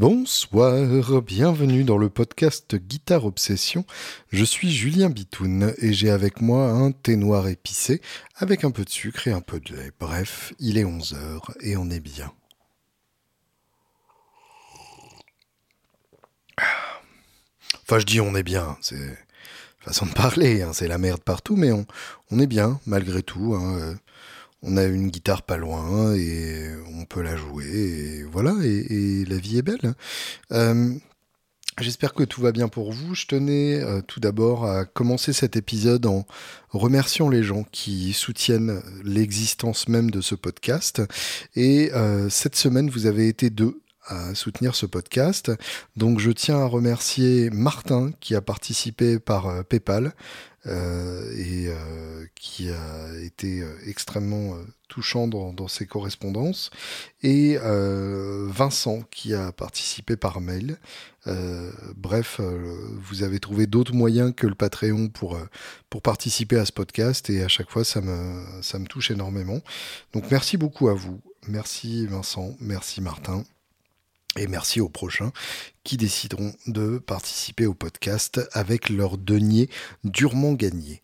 Bonsoir, bienvenue dans le podcast Guitare Obsession. Je suis Julien Bitoun et j'ai avec moi un thé noir épicé avec un peu de sucre et un peu de lait. Bref, il est 11h et on est bien. Enfin, je dis on est bien, c'est façon de parler, hein, c'est la merde partout, mais on, est bien malgré tout. Hein, on a une guitare pas loin et on peut la jouer et voilà et, la vie est belle. Euh, j'espère que tout va bien pour vous. Je tenais euh, tout d'abord à commencer cet épisode en remerciant les gens qui soutiennent l'existence même de ce podcast. Et euh, cette semaine, vous avez été deux à soutenir ce podcast. Donc je tiens à remercier Martin qui a participé par PayPal. Euh, et euh, qui a été euh, extrêmement touchant dans, ses correspondances, et Vincent qui a participé par mail. bref, vous avez trouvé d'autres moyens que le Patreon pour, pour participer à ce podcast, et à chaque fois, ça me, ça me touche énormément. Donc merci beaucoup à vous. Merci Vincent, merci Martin. Et merci aux prochains qui décideront de participer au podcast avec leur denier durement gagné.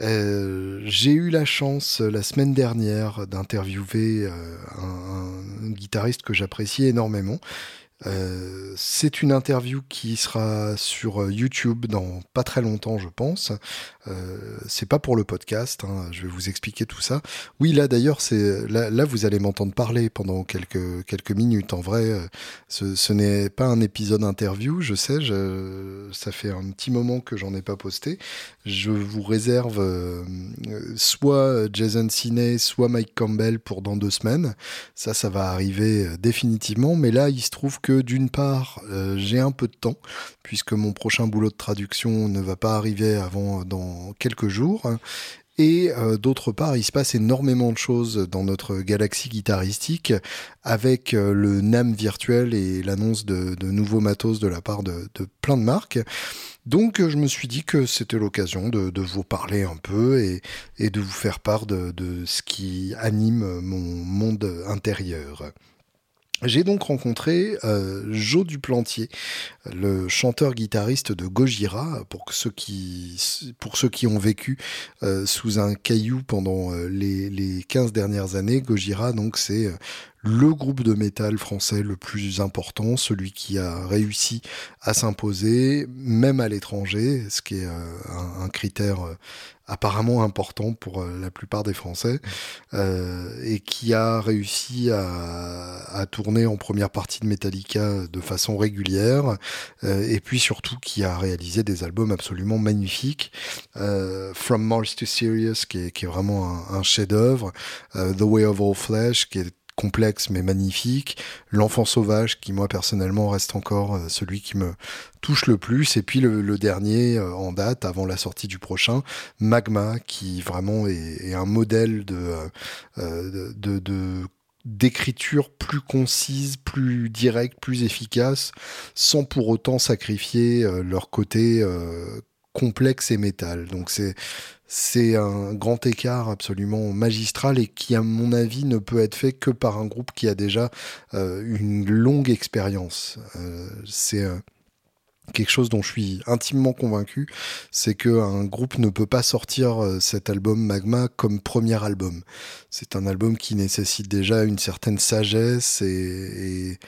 Euh, j'ai eu la chance la semaine dernière d'interviewer euh, un, guitariste que j'apprécie énormément euh, c'est une interview qui sera sur euh, YouTube dans pas très longtemps, je pense. Euh, c'est pas pour le podcast, hein, je vais vous expliquer tout ça. Oui, là d'ailleurs, c'est là, vous allez m'entendre parler pendant quelques quelques minutes. En vrai, ce, n'est pas un épisode interview, je sais. ça fait un petit moment que j'en ai pas posté. Je vous réserve soit Jason Siney, soit Mike Campbell pour dans deux semaines. Ça, ça va arriver définitivement. Mais là, il se trouve que d'une part, euh, j'ai un peu de temps, puisque mon prochain boulot de traduction ne va pas arriver avant euh, quelques jours. Et euh, d'autre part, il se passe énormément de choses dans notre galaxie guitaristique avec le NAM virtuel et l'annonce de, nouveaux matos de la part de, plein de marques. Donc je me suis dit que c'était l'occasion de, vous parler un peu et de vous faire part de ce qui anime mon monde intérieur. J'ai donc rencontré euh, Joe Duplantier, le chanteur-guitariste de Gojira, pour ceux qui, pour ceux qui ont vécu euh, sous un caillou pendant euh, les, les 15 dernières années. Gojira, donc, c'est le groupe de métal français le plus important, celui qui a réussi à s'imposer, même à l'étranger, ce qui est euh, un, critère euh, apparemment important pour euh, la plupart des Français, et qui a réussi à, tourner en première partie de Metallica de façon régulière, et puis surtout qui a réalisé des albums absolument magnifiques, From Mars to Sirius, qui est, vraiment un, un chef-d'œuvre, The Way of All Flesh, qui est complexe mais magnifique, L'enfant sauvage qui moi personnellement reste encore euh, celui qui me touche le plus, et puis le, dernier euh, en date avant la sortie du prochain, Magma qui vraiment est, un modèle euh, de, de, d'écriture plus concise, plus directe, plus efficace, sans pour autant sacrifier leur côté complexe et métal. Donc c'est c'est un grand écart absolument magistral et qui, à mon avis, ne peut être fait que par un groupe qui a déjà euh, une longue expérience. Euh, c'est euh, quelque chose dont je suis intimement convaincu, c'est qu'un groupe ne peut pas sortir cet album Magma comme premier album. C'est un album qui nécessite déjà une certaine sagesse et,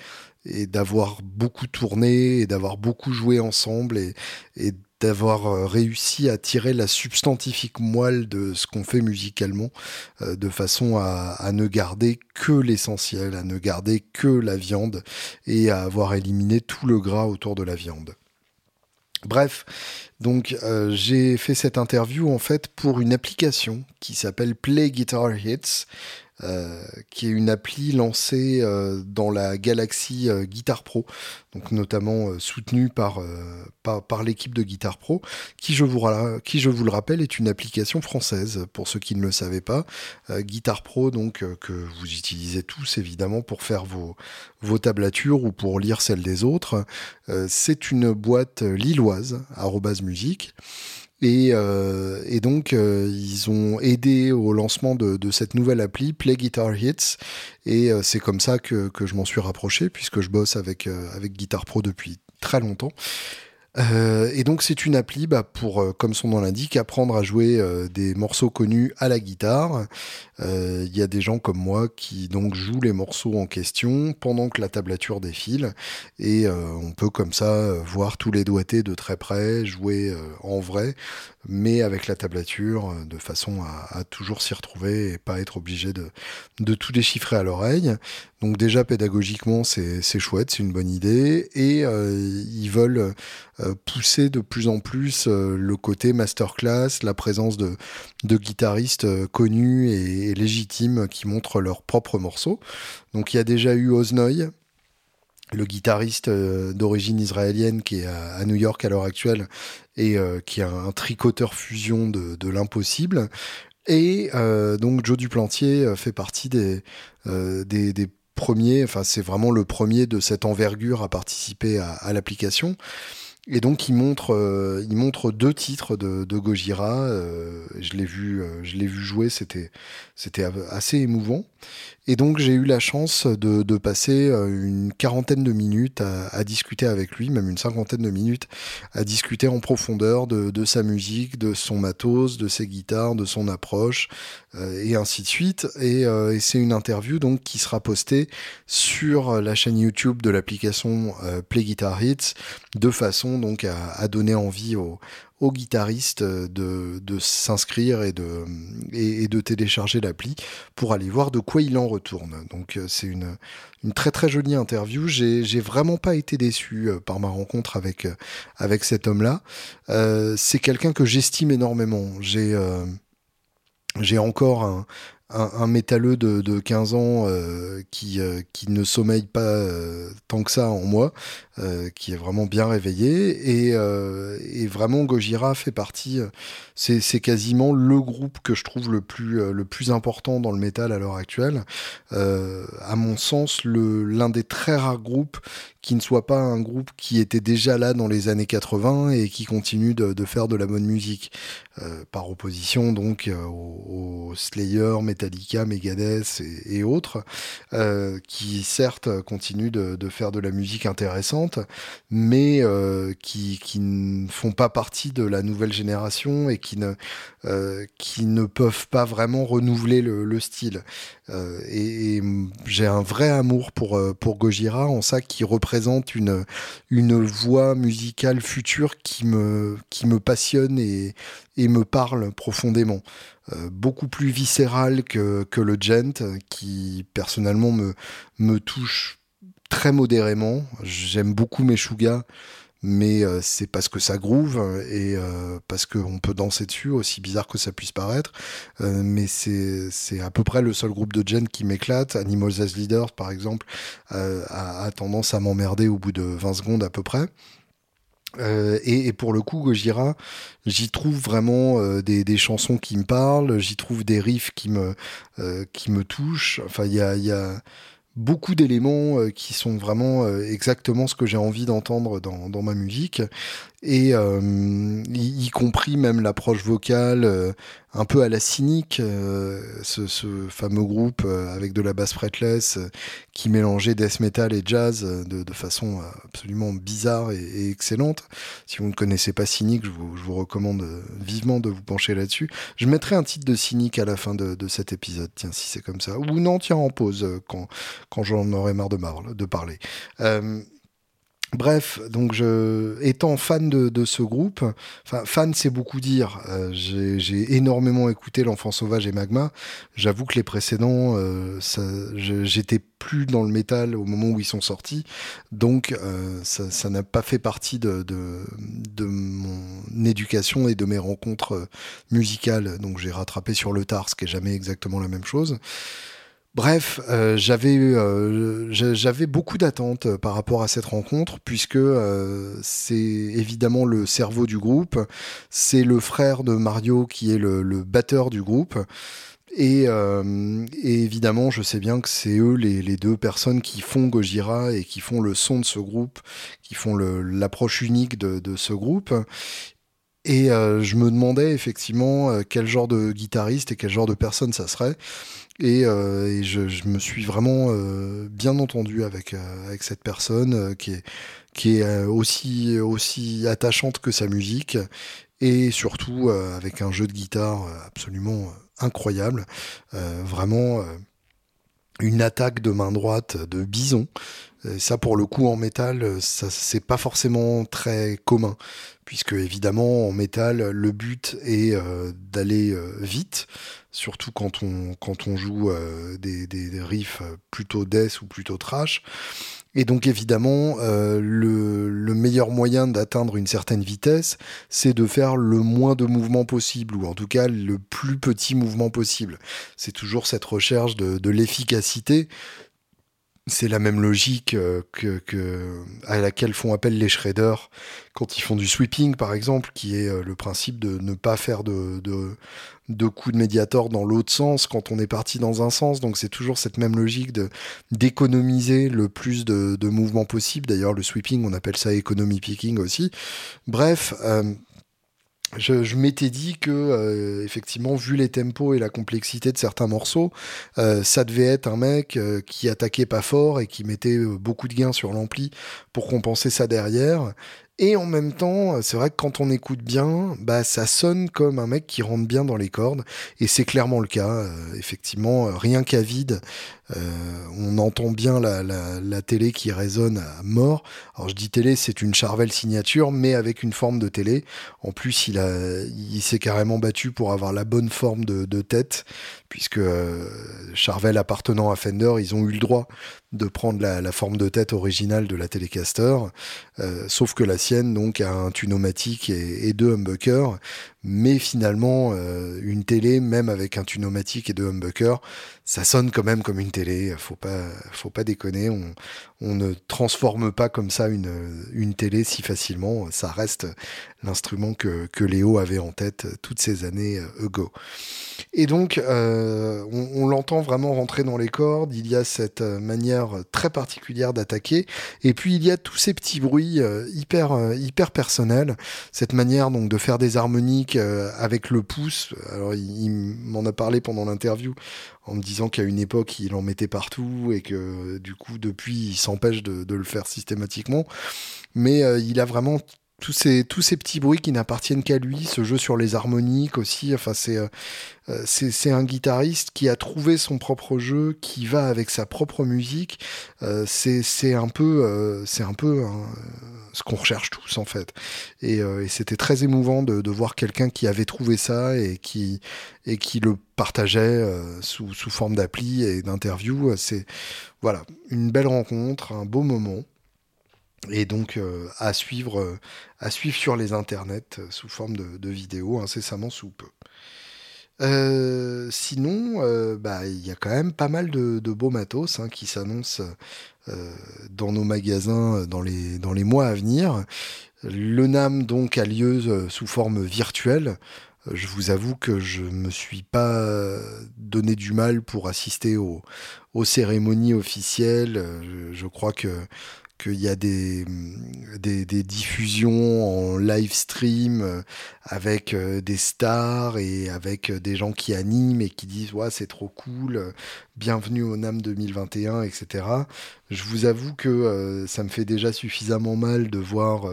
d'avoir beaucoup tourné et d'avoir beaucoup joué ensemble et, et d'avoir euh, réussi à tirer la substantifique moelle de ce qu'on fait musicalement, euh, de façon à, ne garder que l'essentiel, à ne garder que la viande et à avoir éliminé tout le gras autour de la viande. Bref, donc euh, j'ai fait cette interview en fait pour une application qui s'appelle Play Guitar Hits, euh, qui est une appli lancée euh, dans la galaxie euh, Guitar Pro, donc notamment soutenue par, par, l'équipe de Guitar Pro, qui je, vous, qui je vous le rappelle est une application française, pour ceux qui ne le savaient pas. Guitar Pro, donc que vous utilisez tous évidemment pour faire vos, vos tablatures ou pour lire celles des autres. c'est une boîte lilloise, Arrobase Musique Et, euh, et donc, euh, ils ont aidé au lancement de, cette nouvelle appli, Play Guitar Hits. Et euh, c'est comme ça que, que, je m'en suis rapproché, puisque je bosse avec, avec Guitar Pro depuis très longtemps. Euh, et donc c'est une appli bah, pour, euh, comme son nom l'indique, apprendre à jouer euh, des morceaux connus à la guitare. Il y a des gens comme moi qui donc jouent les morceaux en question pendant que la tablature défile et on peut comme ça voir tous les doigtés de très près, jouer en vrai, mais avec la tablature de façon à, toujours s'y retrouver et pas être obligé de, tout déchiffrer à l'oreille. Donc déjà pédagogiquement c'est chouette, c'est une bonne idée et ils veulent pousser de plus en plus euh, le côté masterclass, la présence de, de guitaristes euh, connus et, légitimes qui montrent leurs propres morceaux. Donc il y a déjà eu Oznoy, le guitariste d'origine israélienne qui est à, New York à l'heure actuelle et qui est un, tricoteur fusion de, l'impossible. Et donc Joe Duplantier fait partie des, premiers, enfin c'est vraiment le premier de cette envergure à participer à l'application. Et donc il montre, euh, il montre deux titres de, de Gojira. Euh, je l'ai vu, euh, je l'ai vu jouer, c'était, c'était assez émouvant. Et donc j'ai eu la chance de, de, passer une quarantaine de minutes à, à, discuter avec lui, même une cinquantaine de minutes, à discuter en profondeur de, de sa musique, de son matos, de ses guitares, de son approche, et ainsi de suite. Et, euh, et c'est une interview donc qui sera postée sur la chaîne YouTube de l'application Play Guitar Hits, de façon donc à, à donner envie aux, guitaristes de, de s'inscrire et de, et, de télécharger l'appli pour aller voir de quoi il en retourne. Donc euh, c'est une, une très très jolie interview. J'ai, j'ai vraiment pas été déçu euh, par ma rencontre avec, euh, avec cet homme-là. c'est quelqu'un que j'estime énormément. J'ai, j'ai encore un, un, métalleux de, de 15 ans euh, qui, euh, qui ne sommeille pas euh, tant que ça en moi, qui est vraiment bien réveillé. Et, et vraiment, Gojira fait partie, c'est, quasiment le groupe que je trouve le plus, le plus important dans le métal à l'heure actuelle. à mon sens, l'un des très rares groupes qui ne soit pas un groupe qui était déjà là dans les années 80 et qui continue de, de faire de la bonne musique. par opposition donc aux, Slayer, Metallica, Megadeth et, autres, euh, qui certes continuent de, faire de la musique intéressante, mais euh, qui, ne font pas partie de la nouvelle génération et qui ne, euh, qui ne peuvent pas vraiment renouveler le, style. et, j'ai un vrai amour pour, pour Gojira, en ça qui représente une, une voix musicale future qui me, qui me passionne et, et me parle profondément. Euh, beaucoup plus viscéral que, que le gent, qui personnellement me, me touche très modérément. J'aime beaucoup Meshuga, mais euh, c'est parce que ça groove et euh, parce qu'on peut danser dessus, aussi bizarre que ça puisse paraître. mais c'est à peu près le seul groupe de gent qui m'éclate. Animals as Leaders, par exemple, a, tendance à m'emmerder au bout de 20 secondes à peu près. Euh, et, pour le coup, Gojira, j'y trouve vraiment euh, des, des, chansons qui me parlent, j'y trouve des riffs qui me, euh, qui me touchent. Enfin, il y a, y a beaucoup d'éléments euh, qui sont vraiment euh, exactement ce que j'ai envie d'entendre dans, dans, ma musique et euh, y, compris même l'approche vocale un peu à la cynique ce, ce, fameux groupe avec de la basse fretless qui mélangeait death metal et jazz de, façon absolument bizarre et, excellente. Si vous ne connaissez pas cynique je vous, recommande vivement de vous pencher là-dessus. Je mettrai un titre de cynique à la fin de, cet épisode tiens si c'est comme ça. Ou non tiens en pause quand quand j'en aurais marre de, marre, de parler. Bref, donc étant fan de, ce groupe, fan c'est beaucoup dire. Euh, j'ai énormément écouté l'enfant sauvage et Magma. J'avoue que les précédents, euh, j'étais plus dans le métal au moment où ils sont sortis, donc euh, ça n'a pas fait partie de, mon éducation et de mes rencontres musicales. Donc j'ai rattrapé sur le tard, ce qui est jamais exactement la même chose. Bref, euh, j'avais euh, j'avais beaucoup d'attentes euh, par rapport à cette rencontre puisque c'est évidemment le cerveau du groupe, c'est le frère de Mario qui est le, batteur du groupe. Et, évidemment, je sais bien que c'est eux les, deux personnes qui font Gojira et qui font le son de ce groupe, qui font l'approche unique de, ce groupe. Et je me demandais effectivement quel genre de guitariste et quel genre de personne ça serait. Et, je, me suis vraiment bien entendu avec, cette personne qui est, aussi, attachante que sa musique et surtout avec un jeu de guitare absolument incroyable. vraiment une attaque de main droite de bison. ça, pour le coup, en métal, ça c'est pas forcément très commun, puisque évidemment en métal, le but est euh, d'aller euh, vite, surtout quand on joue euh, des, riffs plutôt death ou plutôt trash. Et donc évidemment, le, le, meilleur moyen d'atteindre une certaine vitesse, c'est de faire le moins de mouvements possible, ou en tout cas le plus petit mouvement possible. C'est toujours cette recherche de l'efficacité. C'est la même logique que, que, à laquelle font appel les shredders quand ils font du sweeping, par exemple, qui est le principe de ne pas faire de, de, coups de médiator dans l'autre sens quand on est parti dans un sens. Donc c'est toujours cette même logique de d'économiser le plus de, de mouvements possible. D'ailleurs, le sweeping, on appelle ça economy picking aussi. Bref. Je, m'étais dit que effectivement vu les tempos et la complexité de certains morceaux ça devait être un mec qui attaquait pas fort et qui mettait beaucoup de gains sur l'ampli pour compenser ça derrière et en même temps, c'est vrai que quand on écoute bien, bah ça sonne comme un mec qui rentre bien dans les cordes, et c'est clairement le cas. Euh, effectivement, euh, rien qu'à vide, euh, on entend bien la, télé qui résonne à mort. Alors je dis télé, c'est une Charvel signature, mais avec une forme de télé. En plus, il a, il s'est carrément battu pour avoir la bonne forme de tête, puisque Charvel appartenant à Fender, ils ont eu le droit de prendre la, la forme de tête originale de la Telecaster, euh, sauf que la sienne donc a un tunomatique et, et deux humbuckers, mais finalement euh, une télé, même avec un tunomatique et deux humbuckers, ça sonne quand même comme une télé. Faut pas, faut pas déconner. On, on ne transforme pas comme ça une, une télé si facilement. Ça reste l'instrument que, que Léo avait en tête toutes ces années euh, ago. Et donc, euh, on, l'entend vraiment rentrer dans les cordes. Il y a cette manière très particulière d'attaquer. Et puis, il y a tous ces petits bruits hyper, hyper personnels. Cette manière donc de faire des harmoniques avec le pouce. Alors, il m'en a parlé pendant l'interview en me disant qu'à une époque, il en mettait partout et que du coup, depuis, il s'empêche de, le faire systématiquement. Mais euh, il a vraiment tous ces, tous ces petits bruits qui n'appartiennent qu'à lui, ce jeu sur les harmoniques aussi, enfin c'est euh, euh, c'est un guitariste qui a trouvé son propre jeu, qui va avec sa propre musique, c'est un peu, c'est un peu hein, ce qu'on recherche tous en fait. Et, et c'était très émouvant de, de voir quelqu'un qui avait trouvé ça et qui, et qui le partageait sous, sous forme d'appli et d'interview. C'est voilà, une belle rencontre, un beau moment et donc euh, à suivre euh, à suivre sur les internets euh, sous forme de, vidéos incessamment sous peu. sinon, bah, il y a quand même pas mal de, beaux matos hein, qui s'annoncent dans nos magasins dans les, dans les mois à venir. Le NAM donc a lieu sous forme virtuelle. Je vous avoue que je me suis pas donné du mal pour assister aux, cérémonies officielles. je crois que qu'il y a des, diffusions en live stream euh, avec euh, des stars et avec euh, des gens qui animent et qui disent ouais c'est trop cool, bienvenue au NAM 2021, etc. Je vous avoue que ça me fait déjà suffisamment mal de voir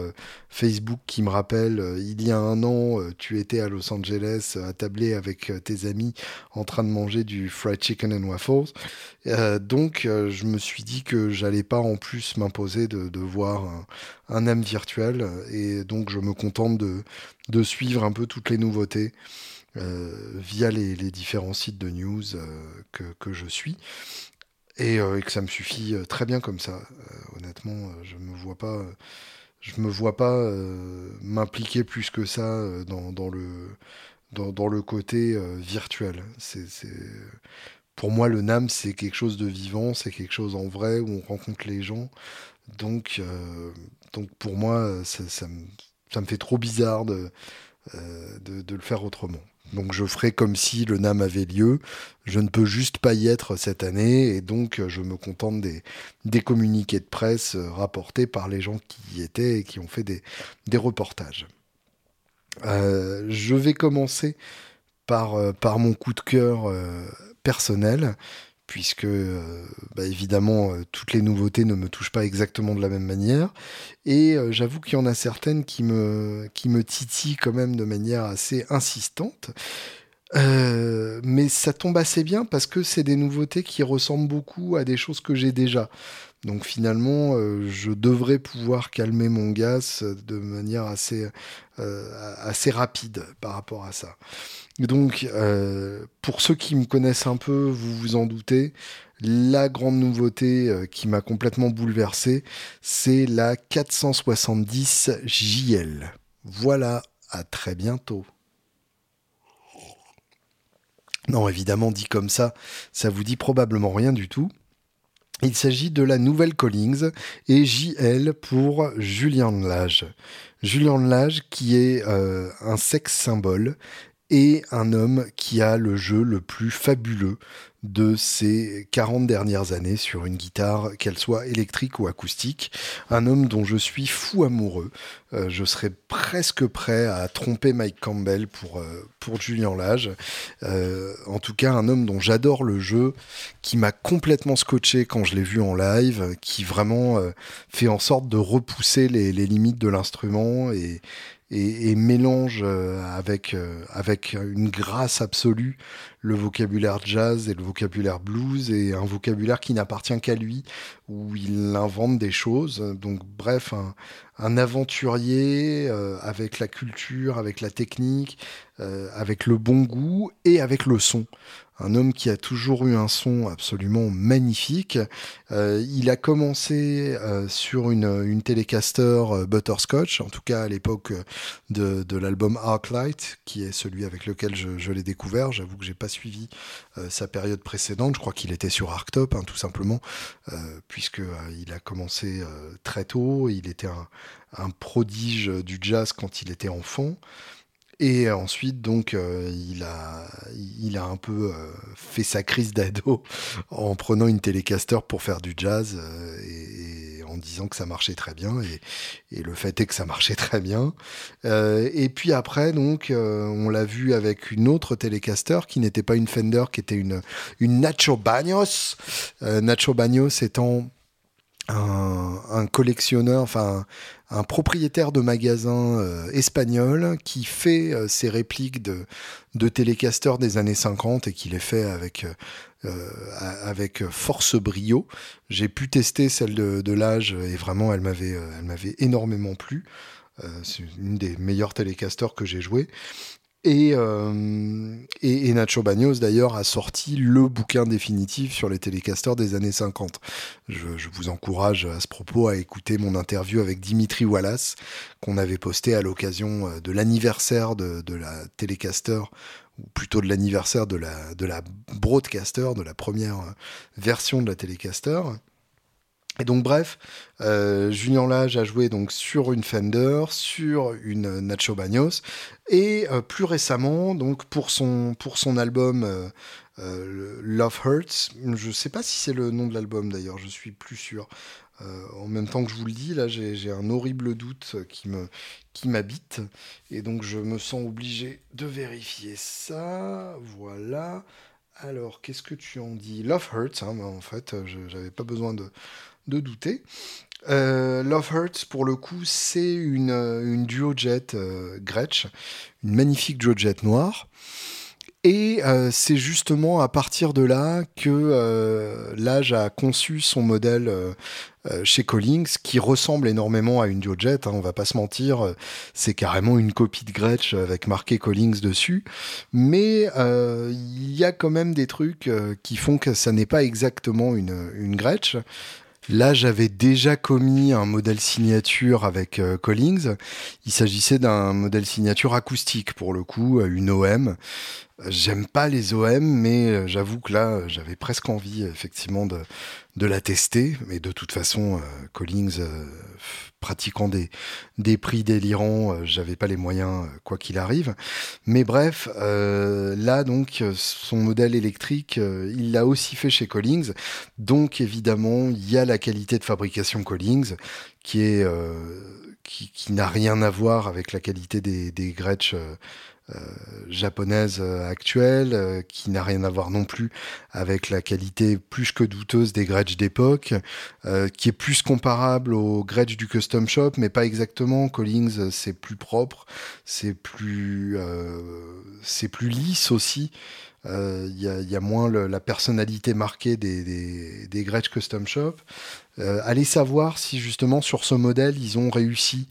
Facebook qui me rappelle il y a un an tu étais à Los Angeles attablé avec tes amis en train de manger du fried chicken and waffles. donc je me suis dit que j'allais pas en plus m'imposer de, voir un, âme virtuel et donc je me contente de, suivre un peu toutes les nouveautés euh, via les, différents sites de news euh, que, je suis et, euh, et, que ça me suffit très bien comme ça. honnêtement, je me vois pas, je me vois pas m'impliquer plus que ça dans, le dans, le côté virtuel. C'est pour moi, le NAM, c'est quelque chose de vivant, c'est quelque chose en vrai où on rencontre les gens. Donc, donc pour moi, ça, me, ça, me, fait trop bizarre euh, de, de, le faire autrement. Donc je ferai comme si le NAM avait lieu. Je ne peux juste pas y être cette année et donc je me contente des, des communiqués de presse rapportés par les gens qui y étaient et qui ont fait des, reportages. je vais commencer par, par mon coup de cœur personnel puisque bah, évidemment toutes les nouveautés ne me touchent pas exactement de la même manière et j'avoue qu'il y en a certaines qui me, qui titillent quand même de manière assez insistante. mais ça tombe assez bien parce que c'est des nouveautés qui ressemblent beaucoup à des choses que j'ai déjà. Donc finalement, je devrais pouvoir calmer mon gaz de manière assez, assez rapide par rapport à ça. Donc, euh, pour ceux qui me connaissent un peu, vous vous en doutez, la grande nouveauté euh, qui m'a complètement bouleversé, c'est la 470 JL. Voilà, à très bientôt. Non, évidemment, dit comme ça, ça vous dit probablement rien du tout. Il s'agit de la nouvelle Collings et JL pour Julien Lage. Julien Lage qui est euh, un sexe symbole et un homme qui a le jeu le plus fabuleux de ces 40 dernières années sur une guitare, qu'elle soit électrique ou acoustique. Un homme dont je suis fou amoureux. Euh, je serais presque prêt à tromper Mike Campbell pour, euh, pour Julien Lage. Euh, en tout cas, un homme dont j'adore le jeu, qui m'a complètement scotché quand je l'ai vu en live, qui vraiment fait en sorte de repousser les, les limites de l'instrument et, et, mélange euh, avec, euh, avec une grâce absolue le vocabulaire jazz et le vocabulaire blues et un vocabulaire qui n'appartient qu'à lui, où il invente des choses. Donc bref, un, aventurier euh, avec la culture, avec la technique, avec le bon goût et avec le son un homme qui a toujours eu un son absolument magnifique. Euh, il a commencé euh, sur une, une télécaster euh, Butterscotch, en tout cas à l'époque de, de l'album Arclight, qui est celui avec lequel je, l'ai découvert. J'avoue que j'ai pas suivi sa période précédente. Je crois qu'il était sur Arctop, hein, tout simplement, puisque il a commencé très tôt. Il était un, prodige du jazz quand il était enfant. Et ensuite, donc, euh, il, a, un peu euh, fait sa crise d'ado en prenant une télécaster pour faire du jazz euh, en disant que ça marchait très bien. Et, le fait est que ça marchait très bien. et puis après, donc, on l'a vu avec une autre télécaster qui n'était pas une Fender, qui était une, une Nacho Bagnos. Nacho Bagnos étant un, collectionneur, enfin un, propriétaire de magasin euh, espagnol qui fait euh, ses répliques de, de télécasters des années 50 et qui les fait avec, euh, avec force brio. J'ai pu tester celle de, l'âge et vraiment elle m'avait, elle m'avait énormément plu. c'est une des meilleures télécasters que j'ai joué. Euh, et, et, Nacho Bagnos, d'ailleurs, a sorti le bouquin définitif sur les télécasters des années 50. Je, vous encourage à ce propos à écouter mon interview avec Dimitri Wallace, qu'on avait posté à l'occasion euh, de l'anniversaire de, la télécaster, ou plutôt de l'anniversaire de la, de la broadcaster, de la première euh, version de la télécaster. Et donc bref, euh, Lage a joué donc sur une Fender, sur une Nacho Bagnos, et euh, plus récemment, donc pour son, pour son album euh, Love Hurts, je ne sais pas si c'est le nom de l'album d'ailleurs, je suis plus sûr. En même temps que je vous le dis, là j'ai un horrible doute qui m'habite, et donc je me sens obligé de vérifier ça. Voilà. Alors, qu'est-ce que tu en dis? Love Hurts, hein, en fait, j'avais pas besoin de douter. Euh, Love Hurts, pour le coup, c'est une, une duo euh, Gretsch, une magnifique duo jet noire. Et euh, c'est justement à partir de là que l'âge a conçu son modèle chez Collins, qui ressemble énormément à une duo jet. Hein, on va pas se mentir, c'est carrément une copie de Gretsch avec marqué Collins dessus. Mais il y a quand même des trucs qui font que ça n'est pas exactement une, une Gretsch. Là, j'avais déjà commis un modèle signature avec euh, Collings. Il s'agissait d'un modèle signature acoustique pour le coup, euh, une OM. J'aime pas les OM, mais euh, j'avoue que là, j'avais presque envie effectivement de, de la tester. Mais de toute façon, Collings pratiquant des, prix délirants, euh, j'avais pas les moyens euh, quoi qu'il arrive. Mais bref, euh, là donc son modèle électrique, il l'a aussi fait chez Collings. Donc évidemment, il y a la qualité de fabrication Collings qui qui, n'a rien à voir avec la qualité des, Gretsch japonaise euh, actuelle, euh, qui n'a rien à voir non plus avec la qualité plus que douteuse des Gretsch d'époque, qui est plus comparable aux Gretsch du custom shop, mais pas exactement. Collings, c'est plus propre, c'est plus, c'est plus lisse aussi. Il y, y, a moins la personnalité marquée des, des, des Gretsch Custom Shop. allez savoir si justement sur ce modèle ils ont réussi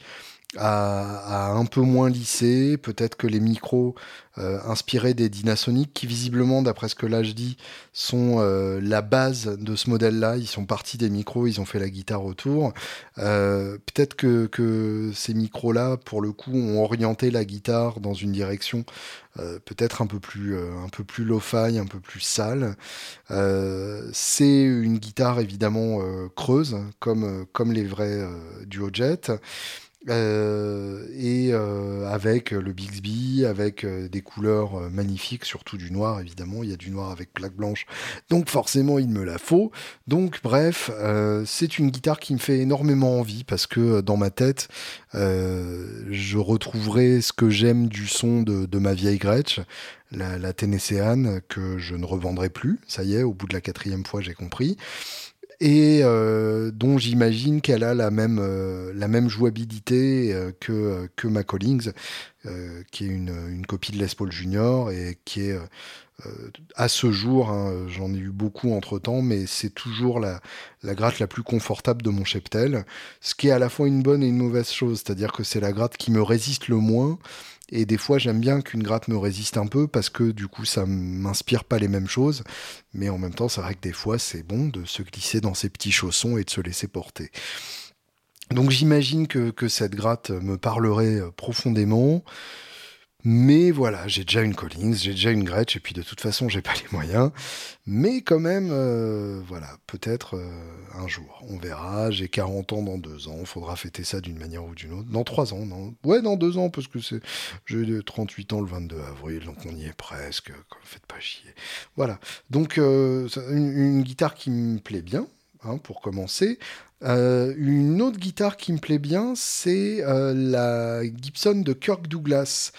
à, un peu moins lissé. Peut-être que les micros euh, inspirés des Dynasonic, qui visiblement, d'après ce que là je dis, sont euh, la base de ce modèle-là. Ils sont partis des micros, ils ont fait la guitare autour. Euh, peut-être que, ces micros-là, pour le coup, ont orienté la guitare dans une direction peut-être un peu plus un peu plus lo-fi, un peu plus sale. c'est une guitare évidemment creuse, comme comme les vrais duo jet. Euh, et euh, avec le Bixby, avec euh, des couleurs magnifiques, surtout du noir évidemment. Il y a du noir avec plaque blanche, donc forcément il me la faut. Donc bref, c'est une guitare qui me fait énormément envie parce que dans ma tête, je retrouverai ce que j'aime du son de, ma vieille Gretsch. La, la Tennessean que je ne revendrai plus, ça y est, au bout de la quatrième fois j'ai compris et euh, dont j'imagine qu'elle a la même, euh, la même jouabilité euh, que, que ma Collings, qui est une, une, copie de Les Paul Junior et qui est à ce jour, hein, j'en ai eu beaucoup entre temps, mais c'est toujours la, la gratte la plus confortable de mon cheptel, ce qui est à la fois une bonne et une mauvaise chose, c'est-à-dire que c'est la gratte qui me résiste le moins et des fois, j'aime bien qu'une gratte me résiste un peu parce que du coup, ça m'inspire pas les mêmes choses. Mais en même temps, c'est vrai que des fois, c'est bon de se glisser dans ses petits chaussons et de se laisser porter. Donc j'imagine que, que, cette gratte me parlerait euh, profondément. Mais voilà, j'ai déjà une Collins, j'ai déjà une Gretsch, et puis de toute façon, j'ai pas les moyens. Mais quand même, euh, voilà, peut-être euh, un jour. On verra, j'ai 40 ans dans deux ans, faudra fêter ça d'une manière ou d'une autre. Dans trois ans, non Ouais, dans deux ans, parce que c'est j'ai 38 ans le 22 avril, donc on y est presque, faites pas chier. Voilà, donc euh, une, guitare qui me plaît bien, hein, pour commencer. une autre guitare qui me plaît bien, c'est la Gibson de Kirk Douglas,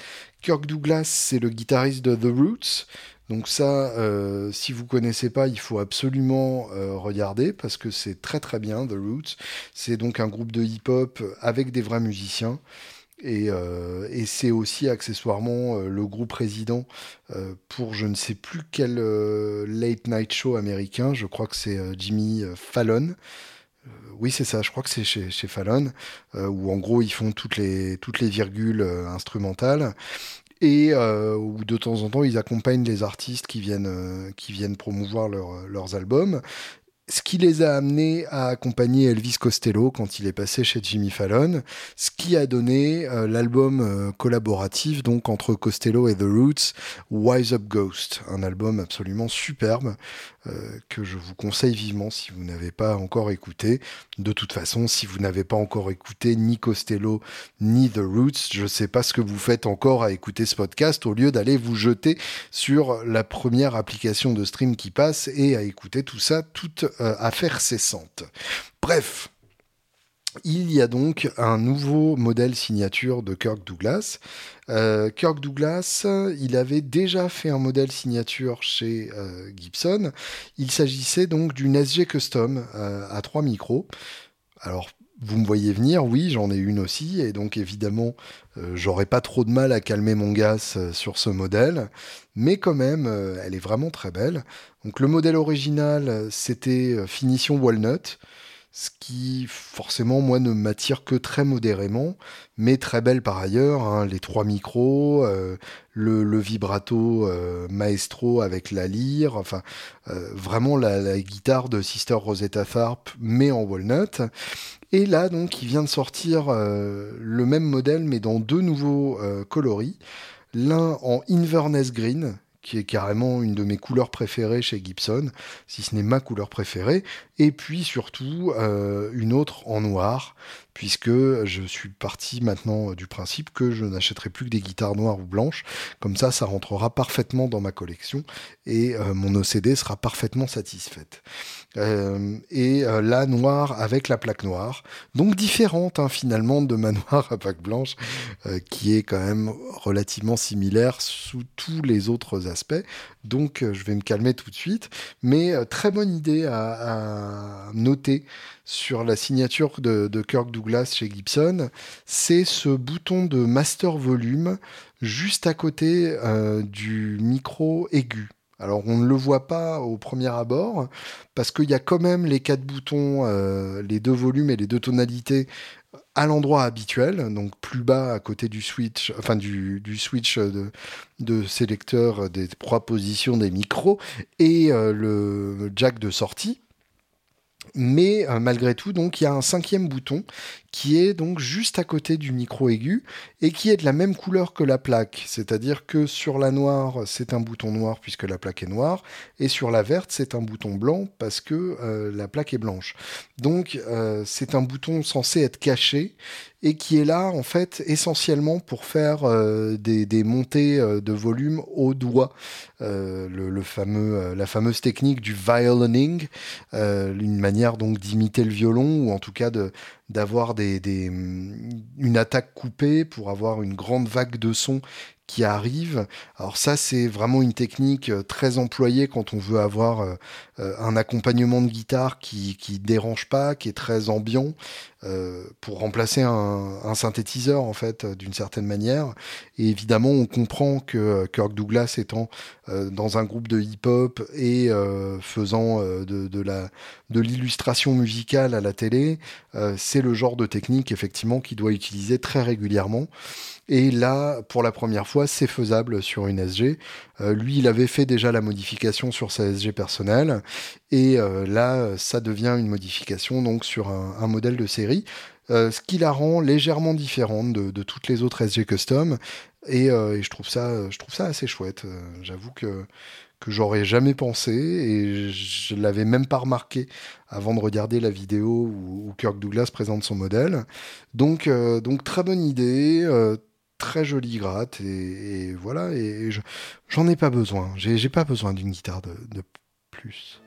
Kirk Douglas, c'est le guitariste de The Roots. Donc ça, euh, si vous connaissez pas, il faut absolument euh, regarder parce que c'est très très bien The Roots. C'est donc un groupe de hip-hop avec des vrais musiciens. Et, euh, c'est aussi accessoirement le groupe résident pour je ne sais plus quel late night show américain. Je crois que c'est Jimmy Fallon oui, c'est ça, je crois que c'est chez, chez Fallon, euh, où en gros ils font toutes les, toutes les virgules euh, instrumentales. Et euh, où de temps en temps ils accompagnent les artistes qui viennent, qui viennent promouvoir leurs albums ce qui les a amenés à accompagner Elvis Costello quand il est passé chez Jimmy Fallon, ce qui a donné l'album collaboratif donc entre Costello et The Roots, Wise Up Ghost, un album absolument superbe que je vous conseille vivement si vous n'avez pas encore écouté. De toute façon, si vous n'avez pas encore écouté ni Costello ni The Roots, je ne sais pas ce que vous faites encore à écouter ce podcast au lieu d'aller vous jeter sur la première application de stream qui passe et à écouter tout ça, toute euh, affaire cessante. Bref, il y a donc un nouveau modèle signature de Kirk Douglas. Euh, Kirk Douglas, il avait déjà fait un modèle signature chez euh, Gibson. Il s'agissait donc d'une SG Custom euh, à 3 micros. Alors, vous me voyez venir, oui, j'en ai une aussi, et donc évidemment, j'aurais pas trop de mal à calmer mon gaz sur ce modèle, mais quand même, elle est vraiment très belle. Donc le modèle original, c'était finition walnut ce qui forcément moi ne m'attire que très modérément, mais très belle par ailleurs, hein. les trois micros, euh, le, vibrato euh, maestro avec la lyre, enfin euh, vraiment la, guitare de Sister Rosetta Tharpe, mais en walnut. Et là donc il vient de sortir le même modèle mais dans deux nouveaux coloris, l'un en Inverness Green qui est carrément une de mes couleurs préférées chez Gibson, si ce n'est ma couleur préférée, et puis surtout euh, une autre en noir, puisque je suis parti maintenant du principe que je n'achèterai plus que des guitares noires ou blanches. Comme ça, ça rentrera parfaitement dans ma collection et mon OCD sera parfaitement satisfaite. Et la noire avec la plaque noire, donc différente hein, finalement de ma noire à plaque blanche, qui est quand même relativement similaire sous tous les autres aspects. Donc je vais me calmer tout de suite, mais très bonne idée à, noter sur la signature de, Kirk Douglas chez Gibson, c'est ce bouton de master volume juste à côté euh, du micro aigu. Alors on ne le voit pas au premier abord parce qu'il y a quand même les quatre boutons, euh, les deux volumes et les deux tonalités à l'endroit habituel, donc plus bas à côté du switch, enfin du, switch de, sélecteur des trois positions des micros et euh, le jack de sortie. Mais euh, malgré tout, donc il y a un cinquième bouton qui est donc juste à côté du micro aigu et qui est de la même couleur que la plaque. C'est-à-dire que sur la noire, c'est un bouton noir puisque la plaque est noire, et sur la verte, c'est un bouton blanc parce que euh, la plaque est blanche. Donc euh, c'est un bouton censé être caché et qui est là en fait essentiellement pour faire euh, des, montées de volume au doigt. La fameuse technique du violining, une manière donc d'imiter le violon ou en tout cas de, d'avoir des, une attaque coupée pour avoir une grande vague de son qui arrive. Alors ça, c'est vraiment une technique euh, très employée quand on veut avoir euh, euh, un accompagnement de guitare qui qui dérange pas, qui est très ambiant, pour remplacer un, synthétiseur en fait d'une certaine manière. Et évidemment, on comprend que Kirk Douglas étant dans un groupe de hip-hop et faisant de, de, la de l'illustration musicale à la télé, c'est le genre de technique effectivement qu'il doit utiliser très régulièrement. Et là, pour la première fois, c'est faisable sur une SG. Euh, lui, il avait fait déjà la modification sur sa SG personnelle. Et euh, là, ça devient une modification donc sur un, modèle de série. Euh, ce qui la rend légèrement différente de, toutes les autres SG custom. Et, je, trouve ça, je trouve ça assez chouette. J'avoue que que j'aurais jamais pensé et je l'avais même pas remarqué avant de regarder la vidéo où, Kirk Douglas présente son modèle. Donc, donc très bonne idée, très jolie gratte et, voilà et, j'en ai pas besoin. J'ai pas besoin d'une guitare de, de plus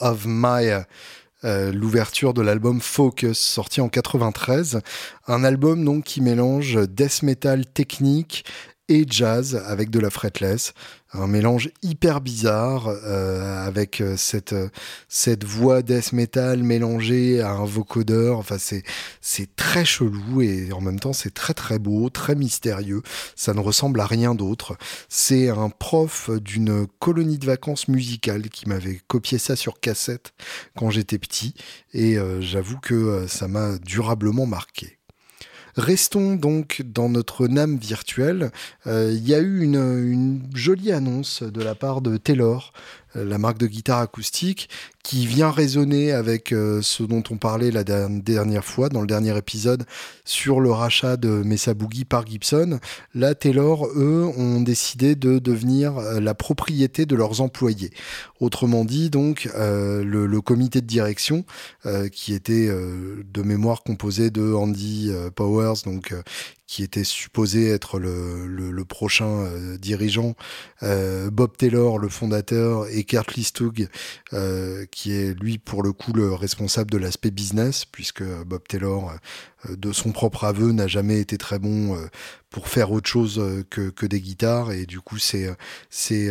of Maya. l'ouverture de l'album Focus, sorti en 93. Un album donc qui mélange death metal technique et jazz avec de la fretless un mélange hyper bizarre euh, avec euh, cette cette voix death metal mélangée à un vocodeur. Enfin c'est c'est très chelou et en même temps c'est très très beau très mystérieux. Ça ne ressemble à rien d'autre. C'est un prof d'une colonie de vacances musicale qui m'avait copié ça sur cassette quand j'étais petit. Et euh, j'avoue que ça m'a durablement marqué Restons donc dans notre NAM virtuelle. Euh, il y a eu une, jolie annonce de la part de Taylor, la marque de guitare acoustique, qui vient résonner avec euh, ce dont on parlait la dernière fois, dans le dernier épisode, sur le rachat de Mesa Boogie par Gibson. Là, Taylor, eux, ont décidé de devenir euh, la propriété de leurs employés. Autrement dit, donc, le, comité de direction, qui était de mémoire composé de Andy Powers, donc qui était supposé être le, le, prochain euh, dirigeant, euh, Bob Taylor, le fondateur, et Kurt Listug, euh, qui est lui pour le coup le responsable de l'aspect business, puisque Bob Taylor, de son propre aveu, n'a jamais été très bon pour faire autre chose que, que des guitares, et du coup c'est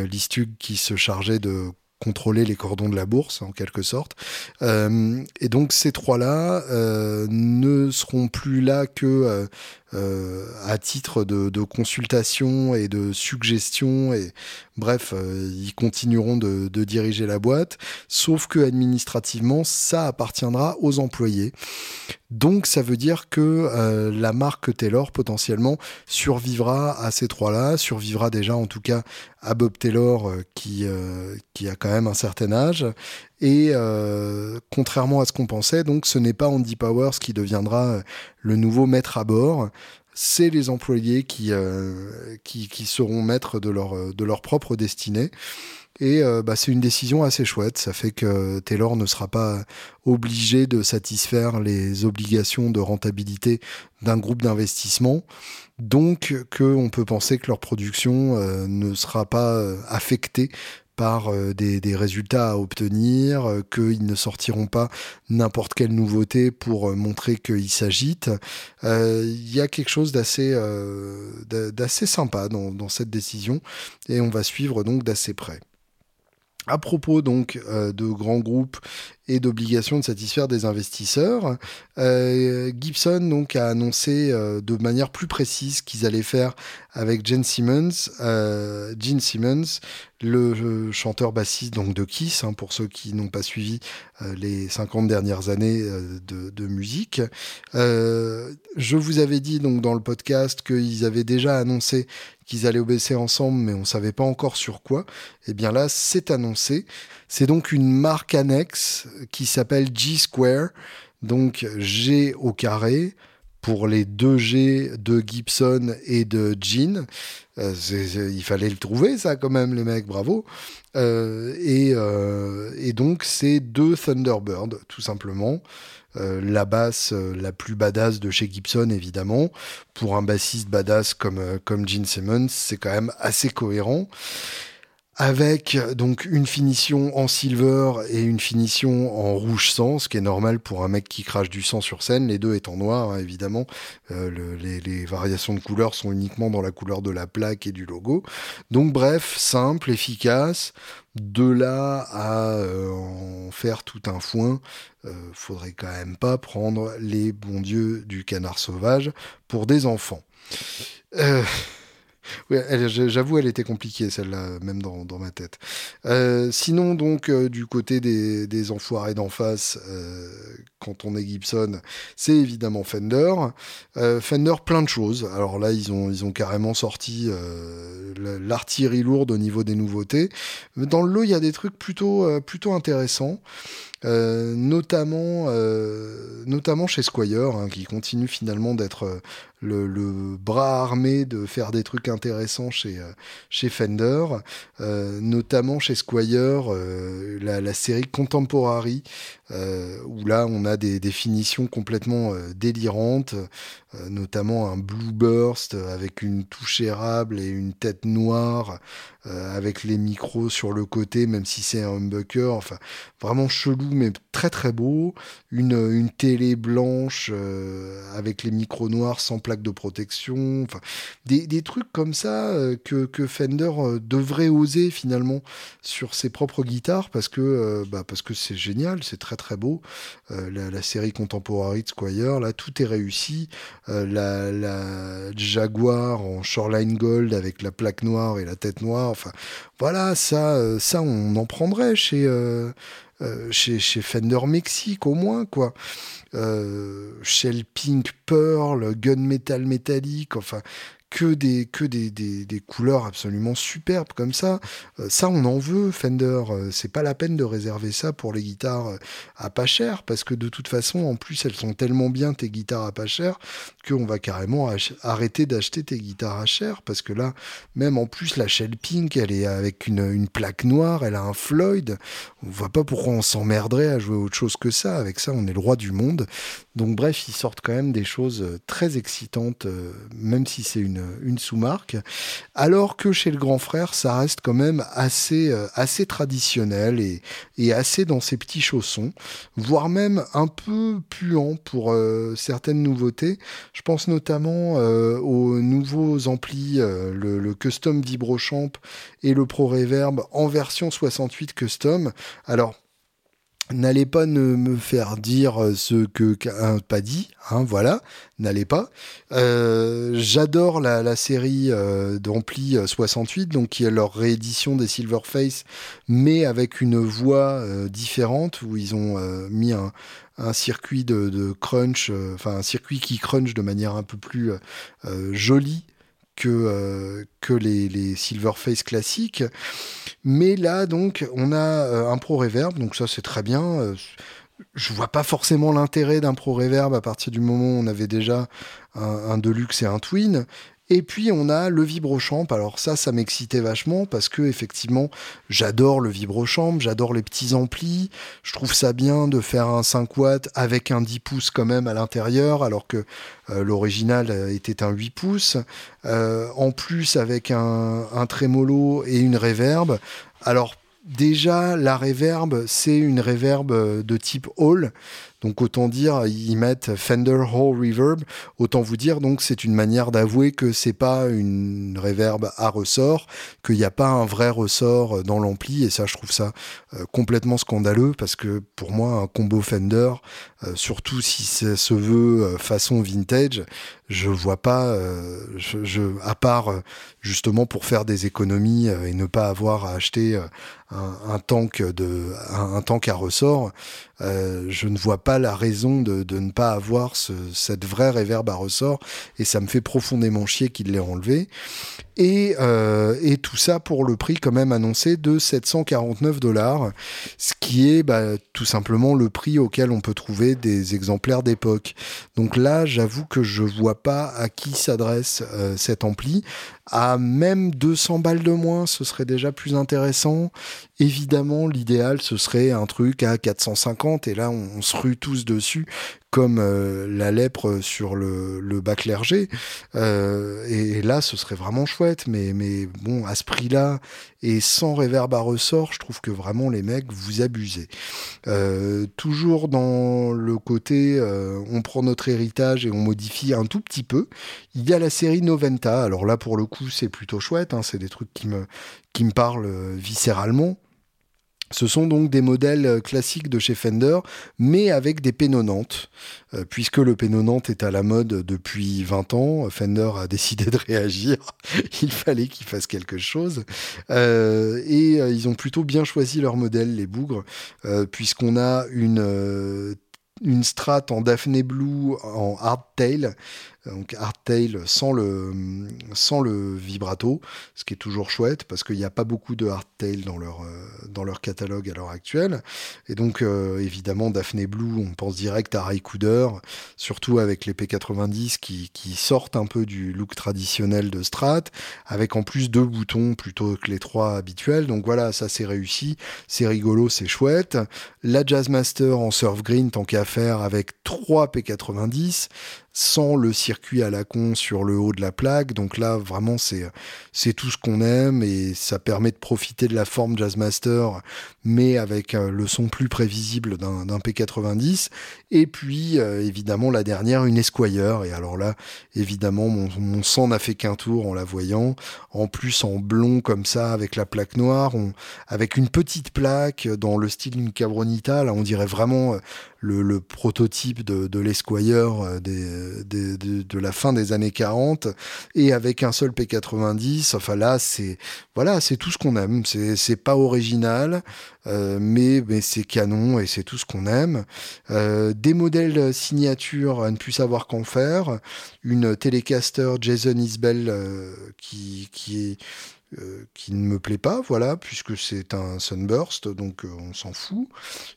Listug qui se chargeait de contrôler les cordons de la bourse en quelque sorte. Euh, et donc ces trois-là euh, ne seront plus là que euh, à titre de, consultation et de suggestion et bref, ils continueront de, de, diriger la boîte, sauf que administrativement ça appartiendra aux employés. Donc ça veut dire que la marque Taylor potentiellement survivra à ces trois-là, survivra déjà en tout cas à Bob Taylor qui, qui a quand même un certain âge. Et euh, contrairement à ce qu'on pensait, donc ce n'est pas Andy Powers qui deviendra euh, le nouveau maître à bord. C'est les employés qui, euh, qui, qui, seront maîtres de leur, de leur propre destinée. Et bah, c'est une décision assez chouette. Ça fait que Taylor ne sera pas obligé de satisfaire les obligations de rentabilité d'un groupe d'investissement. Donc, qu'on peut penser que leur production ne sera pas affectée par euh, des, résultats à obtenir, euh, qu'ils ne sortiront pas n'importe quelle nouveauté pour euh, montrer qu'ils s'agitent. Il y a quelque chose d'assez sympa dans cette décision et on va suivre donc d'assez près. À propos donc de grands groupes et d'obligation de satisfaire des investisseurs. Euh, Gibson donc a annoncé euh, de manière plus précise qu'ils allaient faire avec Gene Simmons, euh, Gene Simmons, le chanteur bassiste donc de Kiss, hein, pour ceux qui n'ont pas suivi les 50 dernières années de, musique. je vous avais dit donc dans le podcast qu'ils avaient déjà annoncé qu'ils allaient obéir ensemble, mais on savait pas encore sur quoi. Et eh bien là, c'est annoncé. C'est donc une marque annexe qui s'appelle G-Square, donc G au carré, pour les deux G de Gibson et de Jean. Euh, il fallait le trouver, ça, quand même, les mecs, bravo. Euh, euh, et, donc, c'est deux Thunderbird, tout simplement. la basse la plus badass de chez Gibson, évidemment. Pour un bassiste badass comme, comme Gene Simmons, c'est quand même assez cohérent avec donc une finition en silver et une finition en rouge sang, ce qui est normal pour un mec qui crache du sang sur scène, les deux étant noirs hein, évidemment. Euh, les, variations de couleurs sont uniquement dans la couleur de la plaque et du logo. Donc bref, simple, efficace. De là à euh, en faire tout un foin, euh, faudrait quand même pas prendre les bons dieux du canard sauvage pour des enfants. Oui, j'avoue, elle était compliquée, celle-là, même dans, ma tête. Euh, sinon, donc, euh, du côté des, des enfoirés d'en face, euh, quand on est Gibson, c'est évidemment Fender. Fender, plein de choses. Alors là, ils ont, ils ont carrément sorti l'artillerie lourde au niveau des nouveautés. Dans le lot, il y a des trucs plutôt, plutôt intéressants. Euh, notamment, euh, notamment chez Squire, hein, qui continue finalement d'être euh, le, bras armé de faire des trucs intéressants chez, chez Fender, notamment chez Squire, la, série Contemporary, où là on a des définitions complètement délirantes, notamment un blue burst avec une touche érable et une tête noire, avec les micros sur le côté, même si c'est un humbucker, enfin vraiment chelou mais très très beau, une, une télé blanche avec les micros noirs sans plaque de protection, enfin des, des trucs comme ça que, que Fender devrait oser finalement sur ses propres guitares parce que euh, bah, c'est génial, c'est très très beau. Euh, la, série Contemporary de Squire, là tout est réussi. Euh, la, la, Jaguar en Shoreline Gold avec la plaque noire et la tête noire. Voilà, ça ça on en prendrait chez chez, chez, Fender Mexique au moins quoi. Shell Pink Pearl, Gunmetal métallique, enfin que des, que des, des, couleurs absolument superbes comme ça. Euh, ça, on en veut, Fender. Euh, c'est pas la peine de réserver ça pour les guitares euh, à pas cher, parce que de toute façon, en plus, elles sont tellement bien, tes guitares à pas cher, qu'on va carrément arrêter d'acheter tes guitares à cher, parce que là, même en plus, la Shell Pink, elle est avec une, une plaque noire, elle a un Floyd. On voit pas pourquoi on s'emmerderait à jouer autre chose que ça. Avec ça, on est le roi du monde. Donc bref, ils sortent quand même des choses très excitantes, même si c'est une une, sous-marque, alors que chez le grand frère, ça reste quand même assez, euh, assez traditionnel et, assez dans ses petits chaussons, voire même un peu puant pour euh, certaines nouveautés. Je pense notamment euh, aux nouveaux amplis, le, le, Custom Vibrochamp et le Pro Reverb en version 68 Custom. Alors, N'allez pas ne me faire dire ce que pas dit, hein, voilà, n'allez pas. Euh, j'adore la, série euh, d'Ampli 68, donc qui est leur réédition des Silverface, mais avec une voix euh, différente où ils ont mis un, circuit de, crunch, enfin un circuit qui crunch de manière un peu plus jolie que, que les, Silverface classiques. Mais là, donc, on a euh, un Pro Reverb, donc ça c'est très bien. Euh, je vois pas forcément l'intérêt d'un Pro Reverb à partir du moment où on avait déjà un Deluxe et un Twin. Et puis on a le vibrochamp. Alors ça, ça m'excitait vachement parce que effectivement, j'adore le vibrochamp, j'adore les petits amplis. Je trouve ça bien de faire un 5 watts avec un 10 pouces quand même à l'intérieur, alors que euh, l'original était un 8 pouces. Euh, en plus avec un, un trémolo et une reverb. Alors déjà, la reverb, c'est une reverb de type Hall. Donc autant dire, ils mettent Fender Hall Reverb. Autant vous dire, donc c'est une manière d'avouer que c'est pas une reverb à ressort, qu'il n'y a pas un vrai ressort dans l'ampli. Et ça, je trouve ça euh, complètement scandaleux parce que pour moi, un combo Fender, euh, surtout si ça se veut euh, façon vintage, je vois pas, je, à part justement pour faire des économies et ne pas avoir à acheter un, tank de un, tank à ressort, je ne vois pas la raison de, ne pas avoir cette vraie réverb à ressort et ça me fait profondément chier qu'il l'ait enlevé. Et, euh, et, tout ça pour le prix quand même annoncé de 749 dollars, ce qui est bah, tout simplement le prix auquel on peut trouver des exemplaires d'époque. Donc là, j'avoue que je vois pas à qui s'adresse euh, cet ampli. À même 200 balles de moins, ce serait déjà plus intéressant. Évidemment, l'idéal, ce serait un truc à 450 et là, on, se rue tous dessus comme euh, la lèpre sur le, le bac clergé. Euh, et, là, ce serait vraiment chouette. Mais, bon, à ce prix-là, et sans réverb à ressort, je trouve que vraiment les mecs, vous abusez. Euh, toujours dans le côté, on prend notre héritage et on modifie un tout petit peu. Il y a la série Noventa. Alors là, pour le coup, c'est plutôt chouette. Hein, c'est des trucs qui me, qui me parlent viscéralement. Ce sont donc des modèles euh, classiques de chez Fender, mais avec des pénonantes. Euh, puisque le pénonante est à la mode depuis 20 ans, Fender a décidé de réagir. Il fallait qu'il fasse quelque chose. Euh, et ils ont plutôt bien choisi leur modèle, les bougres, puisqu'on a une une strat en Daphne Blue en hardtail donc hardtail sans le, sans le vibrato, ce qui est toujours chouette parce qu'il n'y a pas beaucoup de hardtail dans leur, euh, dans leur catalogue à l'heure actuelle. Et donc, euh, évidemment, Daphne Blue, on pense direct à Raikouder, surtout avec les P90 qui, qui sortent un peu du look traditionnel de Strat, avec en plus deux boutons plutôt que les trois habituels. Donc voilà, ça c'est réussi, c'est rigolo, c'est chouette. La Jazzmaster en surf green, tant qu'à faire, avec trois P90 sans le circuit à la con sur le haut de la plaque. Donc là, vraiment, c'est, c'est tout ce qu'on aime et ça permet de profiter de la forme Jazzmaster, mais avec euh, le son plus prévisible d'un, P90. Et puis, euh, évidemment, la dernière, une Esquire. Et alors là, évidemment, mon, sang n'a fait qu'un tour en la voyant. En plus, en blond comme ça, avec la plaque noire, avec une petite plaque dans le style d'une Cabronita. Là, on dirait vraiment euh, le, prototype de, de l'Esquire euh, de, la fin des années 40 et avec un seul P90. Enfin là, c'est voilà, c'est tout ce qu'on aime. C'est pas original, euh, mais, mais c'est canon et c'est tout ce qu'on aime. Euh, des modèles signature à ne plus savoir qu'en faire. Une Telecaster Jason Isbell qui, qui euh, qui ne me plaît pas, voilà, puisque c'est un Sunburst, donc euh, on s'en fout.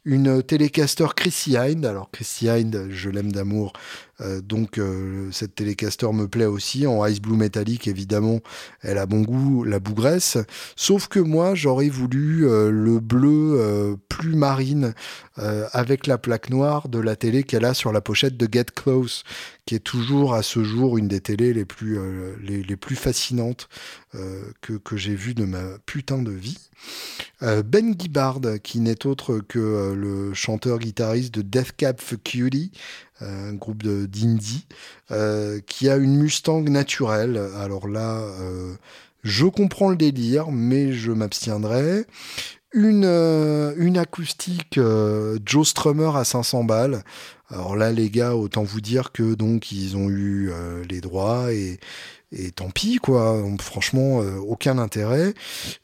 Une Telecaster Chrissy Hind, alors Chrissy Hind, je l'aime d'amour, euh, donc cette Telecaster me plaît aussi, en Ice Blue Metallic évidemment, elle a bon goût, la bougresse, sauf que moi j'aurais voulu le bleu plus marine avec la plaque noire de la télé qu'elle a sur la pochette de Get Close, qui est toujours à ce jour une des télés les plus, euh, fascinantes euh, que, j'ai vues de ma putain de vie. Euh, ben Gibbard, qui n'est autre que le chanteur-guitariste de Death Cab for Cutie, un groupe d'indie, qui a une Mustang naturelle. Alors là, je comprends le délire, mais je m'abstiendrai une, acoustique Joe Strummer à 500 balles. Alors là, les gars, autant vous dire que donc ils ont eu euh, les droits et, tant pis quoi. franchement, euh, aucun intérêt.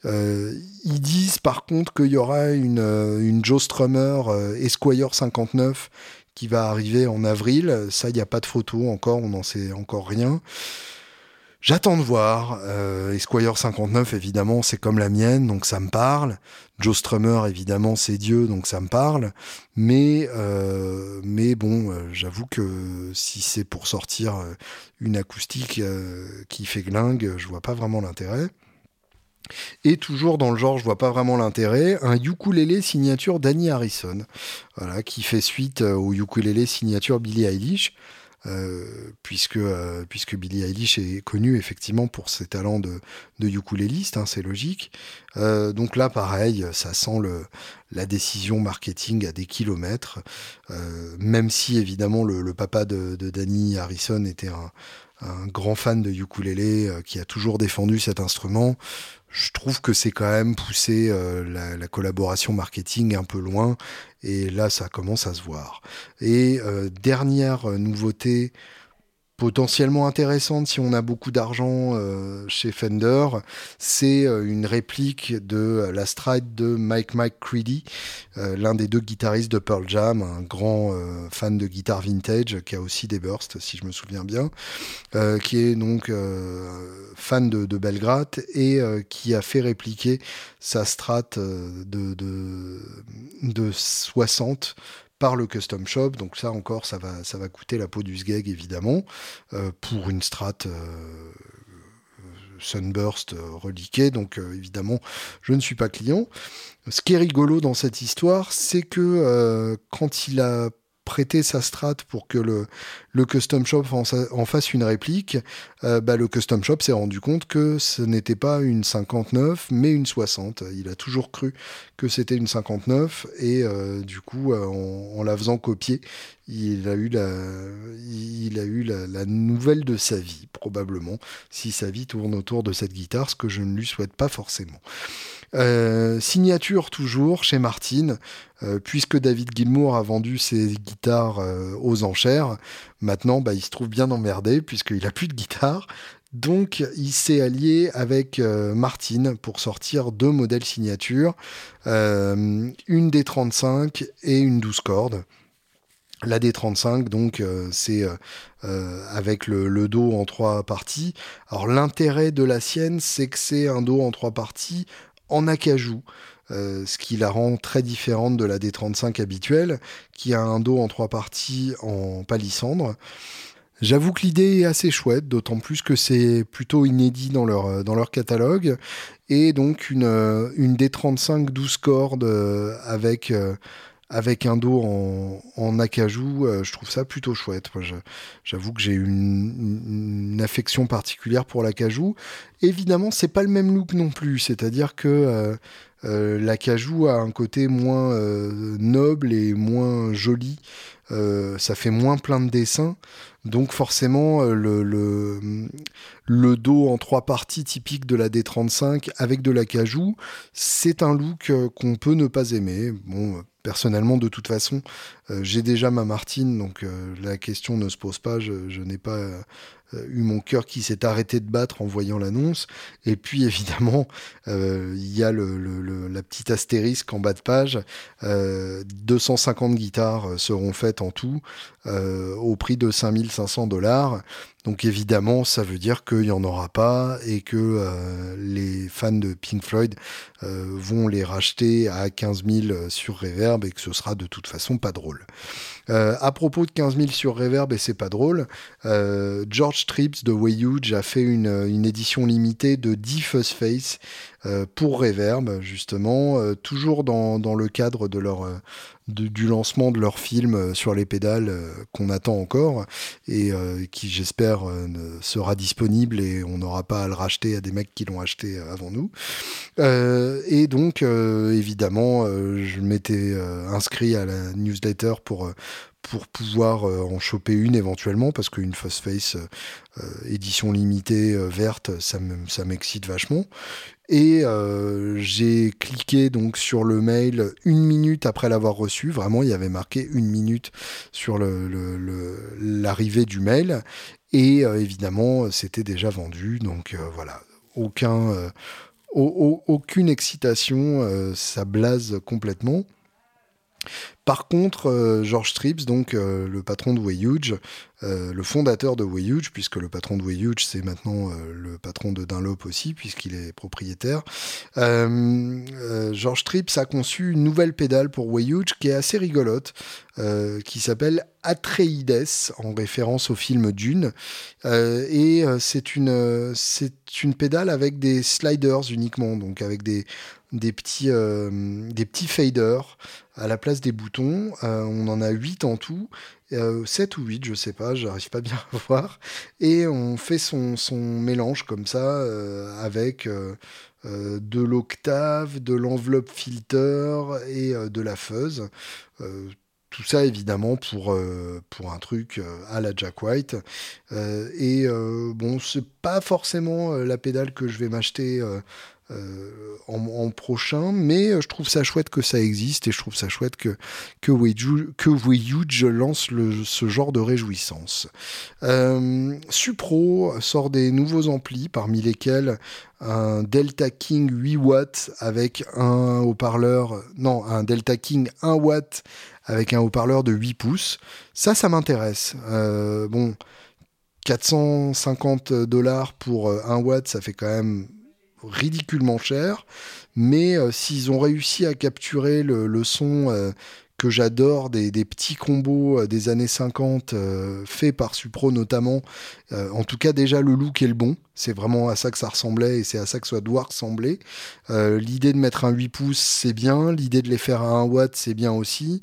Euh, ils disent par contre qu'il y aura une, une Joe Strummer Esquire 59 qui va arriver en avril. Ça, il n'y a pas de photo encore, on n'en sait encore rien. J'attends de voir. Euh, Esquire 59, évidemment, c'est comme la mienne, donc ça me parle. Joe Strummer, évidemment, c'est Dieu, donc ça me parle. Mais, euh, mais bon, euh, j'avoue que si c'est pour sortir une acoustique qui fait glingue, je vois pas vraiment l'intérêt. Et toujours dans le genre, je vois pas vraiment l'intérêt, un ukulélé signature Danny Harrison, qui fait suite au ukulélé signature Billie Eilish. Euh, puisque, euh, puisque Billie Eilish est connue effectivement pour ses talents de, de ukuléliste, hein, c'est logique. Euh, donc là, pareil, ça sent le, la décision marketing à des kilomètres, même si évidemment le, papa de, de, Danny Harrison était un, un grand fan de ukulélé qui a toujours défendu cet instrument je trouve que c'est quand même poussé euh, la, collaboration marketing un peu loin et là ça commence à se voir. Et euh, dernière nouveauté potentiellement intéressante si on a beaucoup d'argent euh, chez Fender, c'est euh, une réplique de euh, la Stride de Mike McCready, l'un des deux guitaristes de Pearl Jam, un grand fan de guitare vintage qui a aussi des bursts si je me souviens bien, qui est donc fan de, de Belgrade et qui a fait répliquer sa Strat de 60 par le custom shop. Donc ça encore, ça va, coûter la peau du sgeg évidemment euh, pour une strat. Euh, Sunburst euh, reliquée, donc évidemment je ne suis pas client. Ce qui est rigolo dans cette histoire, c'est que quand il a prêter sa strat pour que le, le custom shop en, fasse une réplique, euh, bah, le custom shop s'est rendu compte que ce n'était pas une 59 mais une 60. Il a toujours cru que c'était une 59 et euh, du coup euh, en, la faisant copier, il a eu la, il a eu la, la, nouvelle de sa vie probablement si sa vie tourne autour de cette guitare, ce que je ne lui souhaite pas forcément. Euh, signature toujours chez Martin, euh, puisque David Gilmour a vendu ses guitares euh, aux enchères. Maintenant, bah, il se trouve bien emmerdé puisqu'il a plus de guitare. Donc, il s'est allié avec Martin pour sortir deux modèles signature, une des 35 et une 12 cordes. La D35, donc, c'est avec le, dos en trois parties. Alors, l'intérêt de la sienne, c'est que c'est un dos en trois parties en acajou. ce qui la rend très différente de la D35 habituelle, qui a un dos en trois parties en palissandre. J'avoue que l'idée est assez chouette, d'autant plus que c'est plutôt inédit dans leur, euh, dans leur catalogue. Et donc une, euh, une D35 12 cordes euh, avec, avec un dos en, en acajou, je trouve ça plutôt chouette. J'avoue que j'ai une, une, affection particulière pour l'acajou. Évidemment, c'est pas le même look non plus, c'est-à-dire que l'acajou a un côté moins noble et moins joli. ça fait moins plein de dessins. Donc forcément, euh, le, le, dos en trois parties typique de la D35 avec de l'acajou, c'est un look euh, qu'on peut ne pas aimer. Bon, personnellement, de toute façon, euh, j'ai déjà ma Martine, donc la question ne se pose pas. Je, n'ai pas eu mon cœur qui s'est arrêté de battre en voyant l'annonce. Et puis évidemment, il y a le, la petite astérisque en bas de page. 250 guitares seront faites en tout au prix de 5000 500 dollars. Donc évidemment, ça veut dire qu'il n'y en aura pas et que euh, les fans de Pink Floyd euh, vont les racheter à 15 000 sur Reverb et que ce sera de toute façon pas drôle. Euh, à propos de 15 000 sur Reverb et c'est pas drôle, George Trips de Way Huge a fait une, une édition limitée de 10 Fuzz Face pour Reverb, justement, toujours dans, le cadre de leur, du lancement de leur film euh, sur les pédales euh, qu'on attend encore et euh, qui j'espère sera disponible et on n'aura pas à le racheter à des mecs qui l'ont acheté avant nous. et donc évidemment je m'étais inscrit à la newsletter pour pour pouvoir en choper une éventuellement parce qu'une Fast Face édition limitée verte ça m'excite vachement et euh, j'ai cliqué donc sur le mail une minute après l'avoir reçu. Vraiment, il y avait marqué une minute sur l'arrivée du mail. Et euh, évidemment, c'était déjà vendu. Donc euh, voilà, aucun, aucune excitation, ça blase complètement. Par contre, George Trips, donc le patron de Way Huge, euh, le fondateur de Wayhuge, puisque le patron de Wayhuge, c'est maintenant euh, le patron de Dunlop aussi, puisqu'il est propriétaire. Euh, George Trips a conçu une nouvelle pédale pour Wayhuge qui est assez rigolote, qui s'appelle Atreides, en référence au film Dune. et c'est une pédale avec des sliders uniquement, donc avec des, des petits, des petits faders à la place des boutons. on en a 8 en tout. 7 ou 8, je sais pas, j'arrive pas bien à voir. Et on fait son, son mélange comme ça euh, avec euh, euh, de l'octave, de l'enveloppe filter et de la fuzz. tout ça évidemment pour, pour un truc à la Jack White. et bon, c'est pas forcément la pédale que je vais m'acheter euh, en, prochain, mais euh, je trouve ça chouette que ça existe et je trouve ça chouette que, que, que lance ce genre de réjouissance. Euh, Supro sort des nouveaux amplis, parmi lesquels un Delta King 8 watts avec un haut-parleur, non, un Delta King 1 watt avec un haut-parleur de 8 pouces. Ça, ça m'intéresse. bon, 450 dollars pour 1 watt, ça fait quand même ridiculement cher, mais euh, s'ils ont réussi à capturer le, son euh, que j'adore des, petits combos euh, des années 50 faits par Supro notamment, en tout cas déjà le look est le bon, c'est vraiment à ça que ça ressemblait et c'est à ça que ça doit ressembler. l'idée de mettre un 8 pouces c'est bien, l'idée de les faire à 1 watt c'est bien aussi.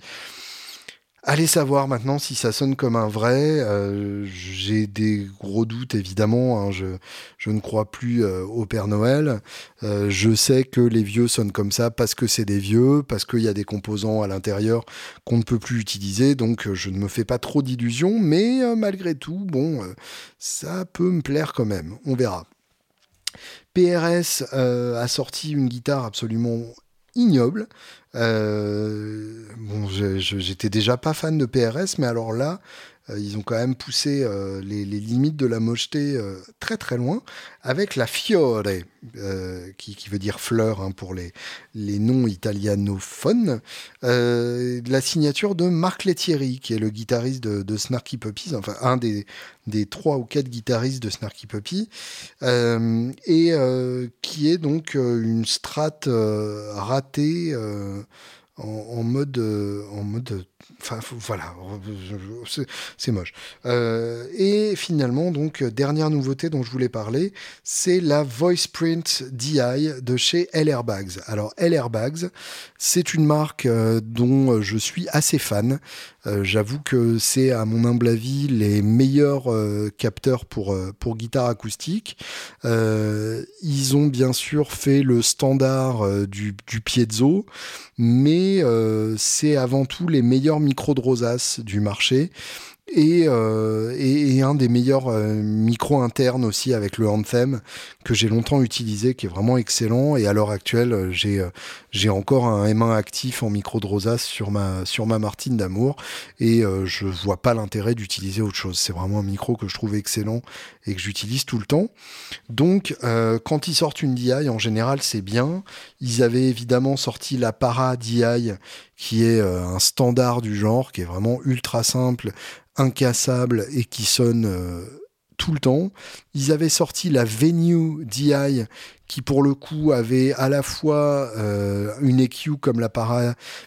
Allez savoir maintenant si ça sonne comme un vrai. Euh, j'ai des gros doutes évidemment. Hein. Je, ne crois plus euh, au Père Noël. Euh, je sais que les vieux sonnent comme ça parce que c'est des vieux, parce qu'il y a des composants à l'intérieur qu'on ne peut plus utiliser. Donc je ne me fais pas trop d'illusions. Mais malgré tout, bon, ça peut me plaire quand même. On verra. PRS a sorti une guitare absolument ignoble. Euh, bon, j'étais déjà pas fan de PRS, mais alors là, ils ont quand même poussé les, limites de la mocheté très très loin avec la Fiore, qui, veut dire fleur hein, pour les, les noms italianophones, la signature de Marc Lettieri, qui est le guitariste de, Snarky Puppies, enfin un des, des trois ou quatre guitaristes de Snarky Puppy, et qui est donc une strate ratée en, mode, euh, en mode, enfin voilà, c'est moche. Euh, et finalement, donc dernière nouveauté dont je voulais parler, c'est la VoicePrint DI de chez L Airbags. Alors L Airbags, c'est une marque euh, dont je suis assez fan. J'avoue que c'est à mon humble avis les meilleurs capteurs pour pour guitare acoustique. ils ont bien sûr fait le standard du, du piezo, mais euh, c'est avant tout les meilleurs micros de rosace du marché. Euh, et, un des meilleurs euh, micros internes aussi avec le Anthem que j'ai longtemps utilisé, qui est vraiment excellent. Et à l'heure actuelle, j'ai j'ai encore un M1 actif en micro de rosace sur ma sur ma Martine d'amour et je vois pas l'intérêt d'utiliser autre chose. C'est vraiment un micro que je trouve excellent et que j'utilise tout le temps. Donc, quand ils sortent une DI, en général, c'est bien. Ils avaient évidemment sorti la Para DI, qui est un standard du genre, qui est vraiment ultra simple, incassable et qui sonne euh, tout le temps. Ils avaient sorti la Venue DI qui pour le coup avait à la fois euh, une EQ comme la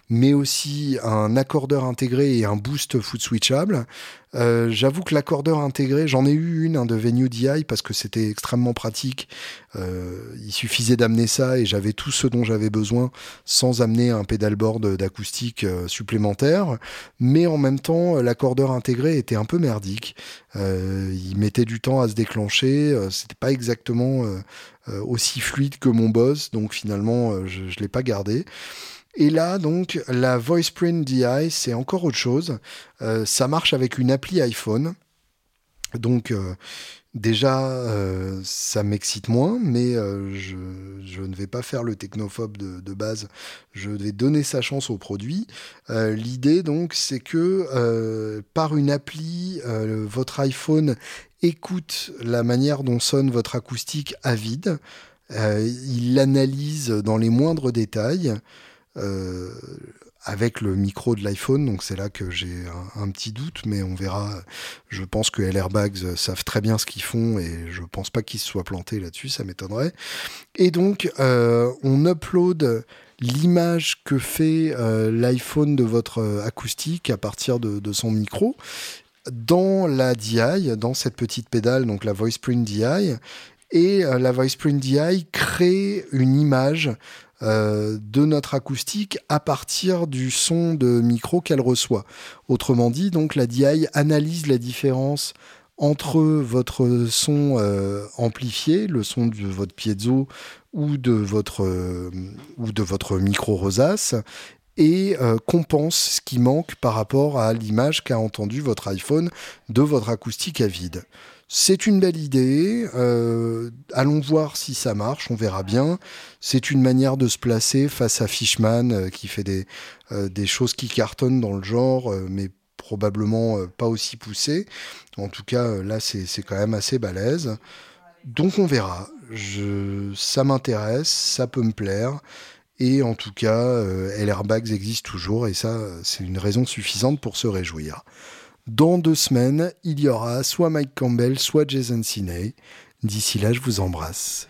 mais aussi un accordeur intégré et un boost foot switchable. Euh, j'avoue que l'accordeur intégré, j'en ai eu une de Venue DI parce que c'était extrêmement pratique. Euh, il suffisait d'amener ça et j'avais tout ce dont j'avais besoin sans amener un pédalboard d'acoustique euh, supplémentaire. Mais en même temps, l'accordeur intégré était un peu merdique. il mettait du temps à se déclencher. c'était pas exactement aussi fluide que mon boss, donc finalement, je, je l'ai pas gardé. Et là, donc, la VoicePrint DI, c'est encore autre chose. Euh, ça marche avec une appli iPhone. Donc, euh, déjà, euh, ça m'excite moins, mais je, ne vais pas faire le technophobe de, base. Je vais donner sa chance au produit. L'idée, donc, c'est que par une appli, votre iPhone écoute la manière dont sonne votre acoustique à vide. il l'analyse dans les moindres détails. Euh, avec le micro de l'iPhone, donc c'est là que j'ai un, petit doute, mais on verra. Je pense que LR Bags savent très bien ce qu'ils font et je pense pas qu'ils se soient plantés là-dessus, ça m'étonnerait. Et donc, euh, on upload l'image que fait euh, l'iPhone de votre acoustique à partir de, son micro dans la DI, dans cette petite pédale, donc la VoicePrint DI, et la VoicePrint DI crée une image euh, de notre acoustique à partir du son de micro qu'elle reçoit. Autrement dit, donc la DI analyse la différence entre votre son euh, amplifié, le son de votre piezo ou de votre, euh, ou de votre micro rosace, et compense ce qui manque par rapport à l'image qu'a entendu votre iPhone de votre acoustique à vide. C'est une belle idée. Euh, allons voir si ça marche. On verra bien. C'est une manière de se placer face à Fishman euh, qui fait des, euh, des choses qui cartonnent dans le genre, mais probablement pas aussi poussées. En tout cas, là, c'est quand même assez balèze. Donc on verra. Ça m'intéresse, ça peut me plaire. Et en tout cas, LR Bags existe toujours et ça, c'est une raison suffisante pour se réjouir. Dans deux semaines, il y aura soit Mike Campbell, soit Jason Siney. D'ici là, je vous embrasse.